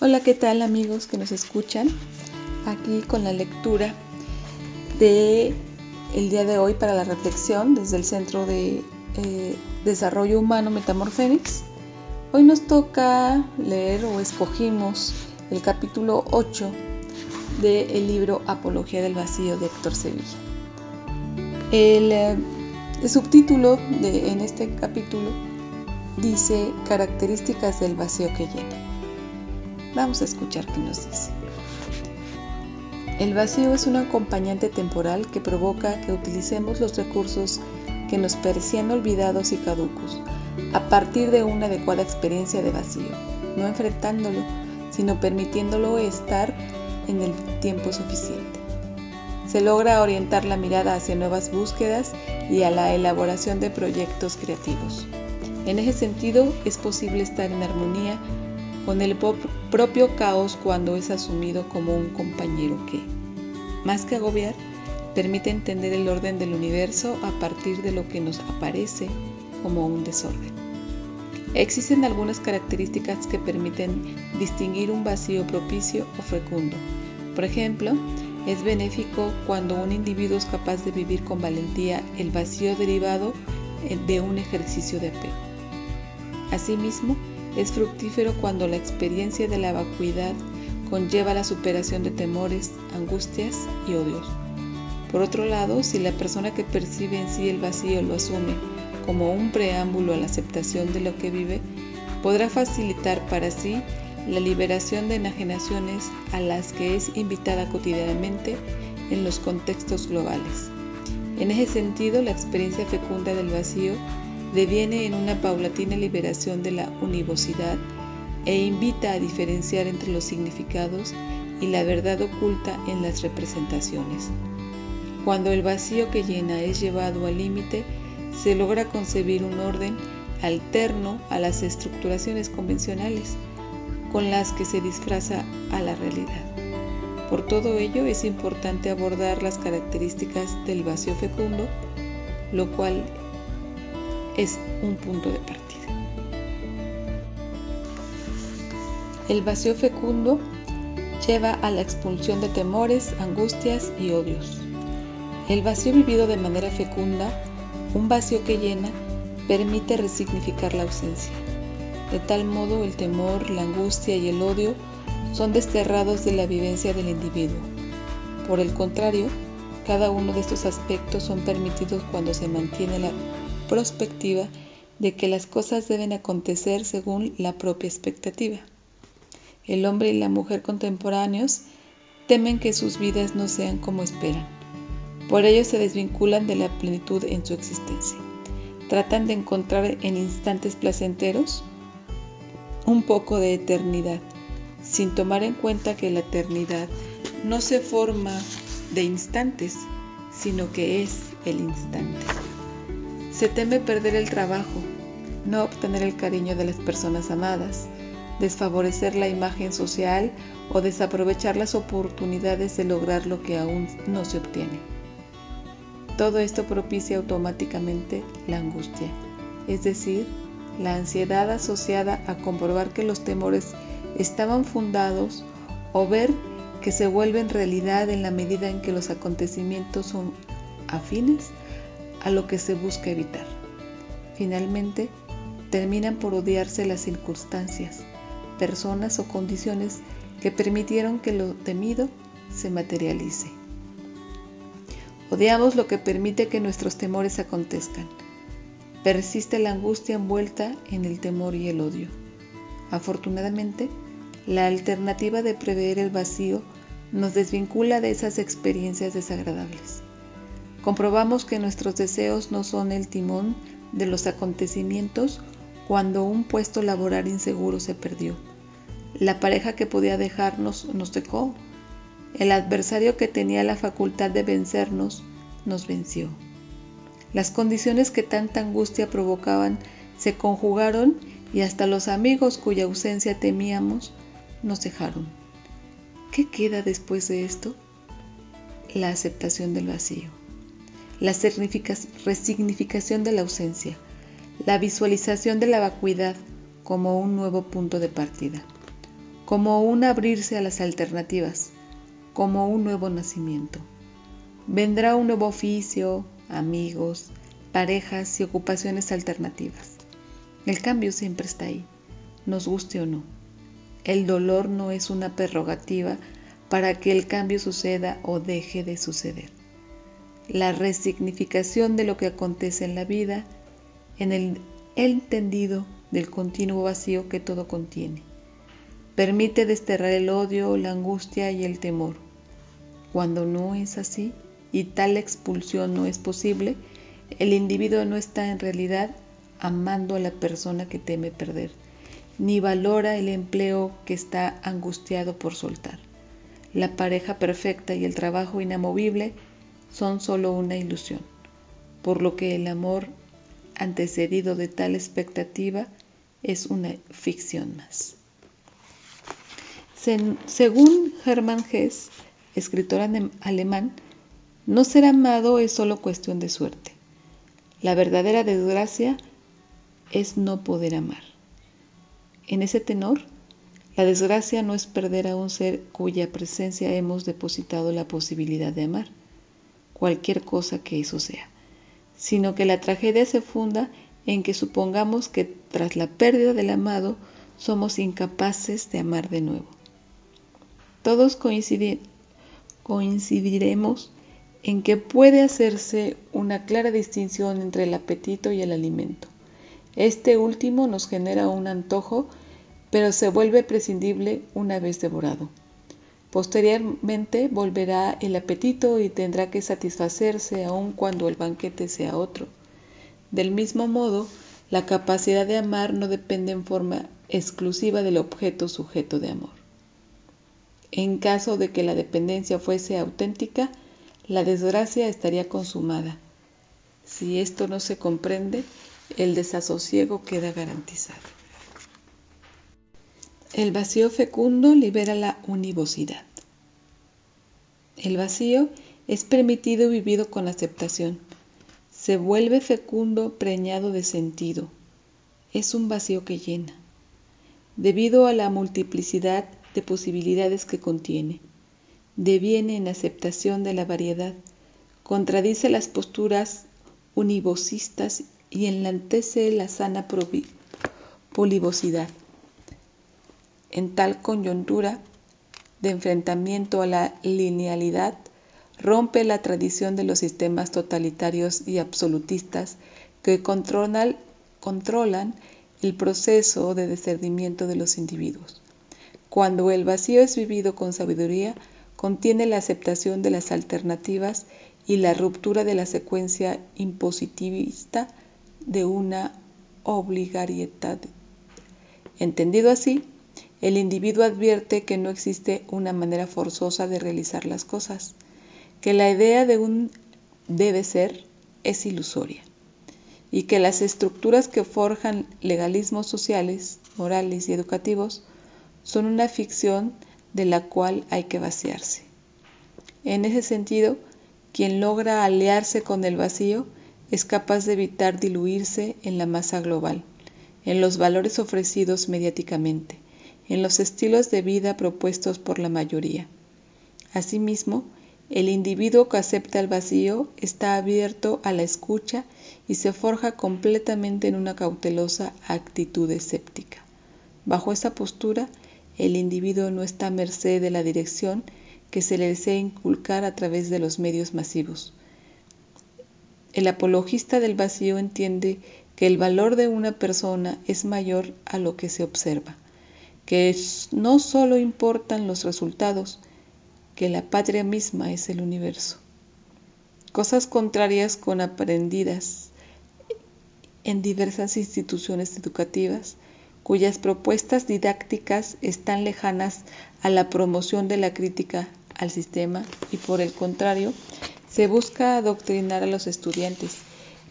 Hola, ¿qué tal amigos que nos escuchan? Aquí con la lectura de el día de hoy para la reflexión desde el Centro de eh, Desarrollo Humano Metamorfénix. Hoy nos toca leer o escogimos el capítulo 8 del libro Apología del Vacío de Héctor Sevilla. El, eh, subtítulo en este capítulo dice Características del vacío que llena. Vamos a escuchar qué nos dice. El vacío es un acompañante temporal que provoca que utilicemos los recursos que nos parecían olvidados y caducos, a partir de una adecuada experiencia de vacío, no enfrentándolo, sino permitiéndolo estar en el tiempo suficiente. Se logra orientar la mirada hacia nuevas búsquedas y a la elaboración de proyectos creativos. En ese sentido, es posible estar en armonía con el propio caos cuando es asumido como un compañero que, más que agobiar, permite entender el orden del universo a partir de lo que nos aparece como un desorden. Existen algunas características que permiten distinguir un vacío propicio o fecundo. Por ejemplo, es benéfico cuando un individuo es capaz de vivir con valentía el vacío derivado de un ejercicio de apego. Asimismo, es fructífero cuando la experiencia de la vacuidad conlleva la superación de temores, angustias y odios. Por otro lado, si la persona que percibe en sí el vacío lo asume como un preámbulo a la aceptación de lo que vive, podrá facilitar para sí la liberación de enajenaciones a las que es invitada cotidianamente en los contextos globales. En ese sentido, la experiencia fecunda del vacío deviene en una paulatina liberación de la univocidad e invita a diferenciar entre los significados y la verdad oculta en las representaciones. Cuando el vacío que llena es llevado al límite, se logra concebir un orden alterno a las estructuraciones convencionales con las que se disfraza a la realidad. Por todo ello es importante abordar las características del vacío fecundo, lo cual es un punto de partida. El vacío fecundo lleva a la expulsión de temores, angustias y odios. El vacío vivido de manera fecunda, un vacío que llena, permite resignificar la ausencia. De tal modo el temor, la angustia y el odio son desterrados de la vivencia del individuo. Por el contrario, cada uno de estos aspectos son permitidos cuando se mantiene la perspectiva de que las cosas deben acontecer según la propia expectativa. El hombre y la mujer contemporáneos temen que sus vidas no sean como esperan. Por ello se desvinculan de la plenitud en su existencia. Tratan de encontrar en instantes placenteros un poco de eternidad, sin tomar en cuenta que la eternidad no se forma de instantes, sino que es el instante. Se teme perder el trabajo, no obtener el cariño de las personas amadas, desfavorecer la imagen social o desaprovechar las oportunidades de lograr lo que aún no se obtiene. Todo esto propicia automáticamente la angustia, es decir, la ansiedad asociada a comprobar que los temores estaban fundados o ver que se vuelven realidad en la medida en que los acontecimientos son afines a lo que se busca evitar. Finalmente, terminan por odiarse las circunstancias, personas o condiciones que permitieron que lo temido se materialice. Odiamos lo que permite que nuestros temores acontezcan. Persiste la angustia envuelta en el temor y el odio. Afortunadamente, la alternativa de prever el vacío nos desvincula de esas experiencias desagradables comprobamos que nuestros deseos no son el timón de los acontecimientos cuando un puesto laboral inseguro se perdió. La pareja que podía dejarnos nos dejó. El adversario que tenía la facultad de vencernos nos venció. Las condiciones que tanta angustia provocaban se conjugaron y hasta los amigos cuya ausencia temíamos nos dejaron. ¿Qué queda después de esto? La aceptación del vacío la resignificación de la ausencia, la visualización de la vacuidad como un nuevo punto de partida. como un abrirse a las alternativas, como un nuevo nacimiento. Vendrá un nuevo oficio, amigos, parejas y ocupaciones alternativas. El cambio siempre está ahí, nos guste o no. El dolor no es una prerrogativa para que el cambio suceda o deje de suceder. La resignificación de lo que acontece en la vida, en el entendido del continuo vacío que todo contiene. Permite desterrar el odio, la angustia y el temor. Cuando no es así y tal expulsión no es posible, el individuo no está en realidad amando a la persona que teme perder, ni valora el empleo que está angustiado por soltar. La pareja perfecta y el trabajo inamovible son solo una ilusión, por lo que el amor antecedido de tal expectativa es una ficción más. Según Hermann Hesse, escritor alemán, no ser amado es solo cuestión de suerte. La verdadera desgracia es no poder amar. En ese tenor, la desgracia no es perder a un ser cuya presencia hemos depositado la posibilidad de amar, cualquier cosa que eso sea, sino que la tragedia se funda en que supongamos que tras la pérdida del amado somos incapaces de amar de nuevo. Todos coincidiremos en que puede hacerse una clara distinción entre el apetito y el alimento. Este último nos genera un antojo, pero se vuelve prescindible una vez devorado. Posteriormente volverá el apetito y tendrá que satisfacerse aun cuando el banquete sea otro. Del mismo modo, la capacidad de amar no depende en forma exclusiva del objeto sujeto de amor. En caso de que la dependencia fuese auténtica, la desgracia estaría consumada. Si esto no se comprende, el desasosiego queda garantizado. El vacío fecundo libera la univocidad. El vacío es permitido y vivido con aceptación. Se vuelve fecundo preñado de sentido. Es un vacío que llena. Debido a la multiplicidad de posibilidades que contiene deviene en aceptación de la variedad, contradice las posturas univocistas y enlantece la sana polivosidad. En tal coyuntura de enfrentamiento a la linealidad, rompe la tradición de los sistemas totalitarios y absolutistas que controlan, el proceso de discernimiento de los individuos. Cuando el vacío es vivido con sabiduría, contiene la aceptación de las alternativas y la ruptura de la secuencia impositivista de una obligariedad. Entendido así, el individuo advierte que no existe una manera forzosa de realizar las cosas, que la idea de un debe ser es ilusoria y que las estructuras que forjan legalismos sociales, morales y educativos son una ficción de la cual hay que vaciarse. En ese sentido, quien logra aliarse con el vacío es capaz de evitar diluirse en la masa global, en los valores ofrecidos mediáticamente, en los estilos de vida propuestos por la mayoría. Asimismo, el individuo que acepta el vacío está abierto a la escucha y se forja completamente en una cautelosa actitud escéptica. Bajo esa postura, el individuo no está a merced de la dirección que se le desea inculcar a través de los medios masivos. El apologista del vacío entiende que el valor de una persona es mayor a lo que se observa, que no solo importan los resultados, que la patria misma es el universo. Cosas contrarias con aprendidas en diversas instituciones educativas cuyas propuestas didácticas están lejanas a la promoción de la crítica al sistema y por el contrario, se busca adoctrinar a los estudiantes,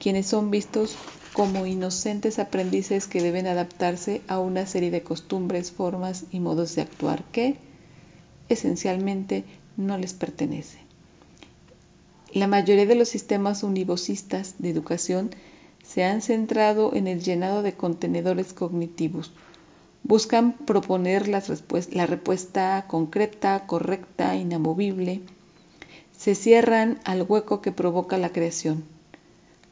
quienes son vistos como inocentes aprendices que deben adaptarse a una serie de costumbres, formas y modos de actuar que esencialmente no les pertenece. La mayoría de los sistemas univocistas de educación se han centrado en el llenado de contenedores cognitivos, buscan proponer la respuesta concreta, correcta, inamovible. Se cierran al hueco que provoca la creación.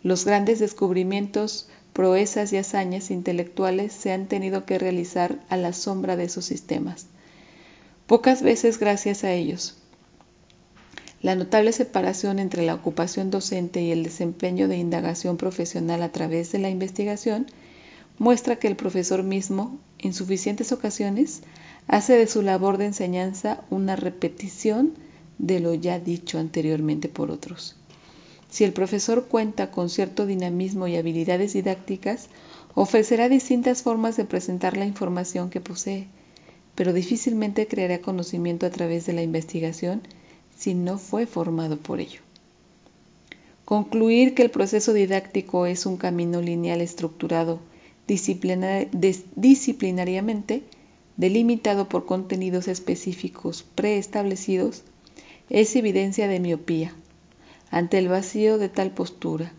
Los grandes descubrimientos, proezas y hazañas intelectuales se han tenido que realizar a la sombra de esos sistemas. Pocas veces gracias a ellos. La notable separación entre la ocupación docente y el desempeño de indagación profesional a través de la investigación muestra que el profesor mismo, en suficientes ocasiones, hace de su labor de enseñanza una repetición de lo ya dicho anteriormente por otros. Si el profesor cuenta con cierto dinamismo y habilidades didácticas, ofrecerá distintas formas de presentar la información que posee, pero difícilmente creará conocimiento a través de la investigación si no fue formado por ello. Concluir que el proceso didáctico es un camino lineal estructurado disciplinariamente, delimitado por contenidos específicos preestablecidos, es evidencia de miopía ante el vacío de tal postura.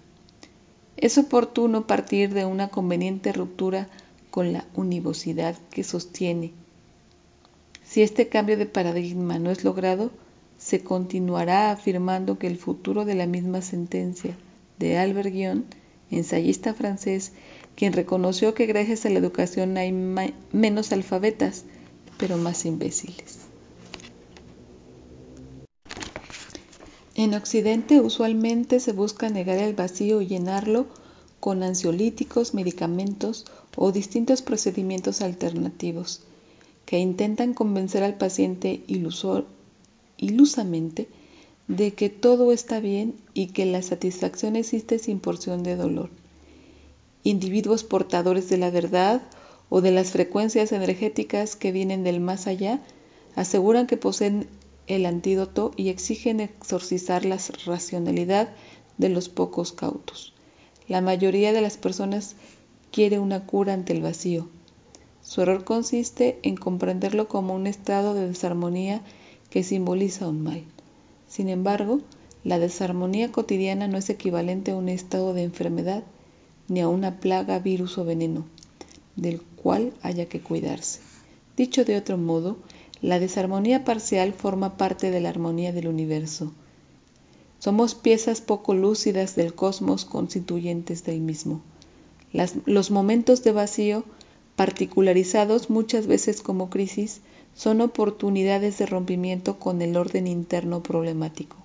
Es oportuno partir de una conveniente ruptura con la univocidad que sostiene. Si este cambio de paradigma no es logrado, se continuará afirmando que el futuro de la misma sentencia de Albert Guion, ensayista francés, quien reconoció que gracias a la educación hay menos alfabetas, pero más imbéciles. En Occidente usualmente se busca negar el vacío y llenarlo con ansiolíticos, medicamentos o distintos procedimientos alternativos que intentan convencer al paciente ilusamente de que todo está bien y que la satisfacción existe sin porción de dolor. Individuos portadores de la verdad o de las frecuencias energéticas que vienen del más allá, aseguran que poseen el antídoto y exigen exorcizar la racionalidad de los pocos cautos. La mayoría de las personas quiere una cura ante el vacío. Su error consiste en comprenderlo como un estado de desarmonía que simboliza un mal. Sin embargo, la desarmonía cotidiana no es equivalente a un estado de enfermedad, ni a una plaga, virus o veneno, del cual haya que cuidarse. Dicho de otro modo, la desarmonía parcial forma parte de la armonía del universo. Somos piezas poco lúcidas del cosmos constituyentes del mismo. los momentos de vacío, particularizados muchas veces como crisis, son oportunidades de rompimiento con el orden interno problemático.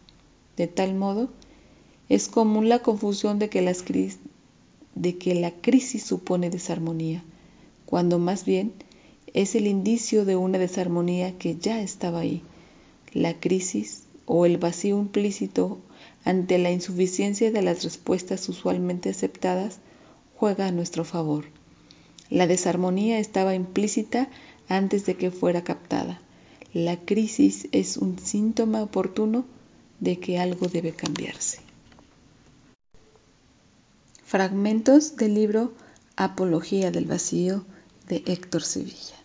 De tal modo, es común la confusión de que de que la crisis supone desarmonía, cuando más bien es el indicio de una desarmonía que ya estaba ahí. La crisis o el vacío implícito ante la insuficiencia de las respuestas usualmente aceptadas juega a nuestro favor. La desarmonía estaba implícita antes de que fuera captada. La crisis es un síntoma oportuno de que algo debe cambiarse. Fragmentos del libro Apología del Vacío de Héctor Sevilla.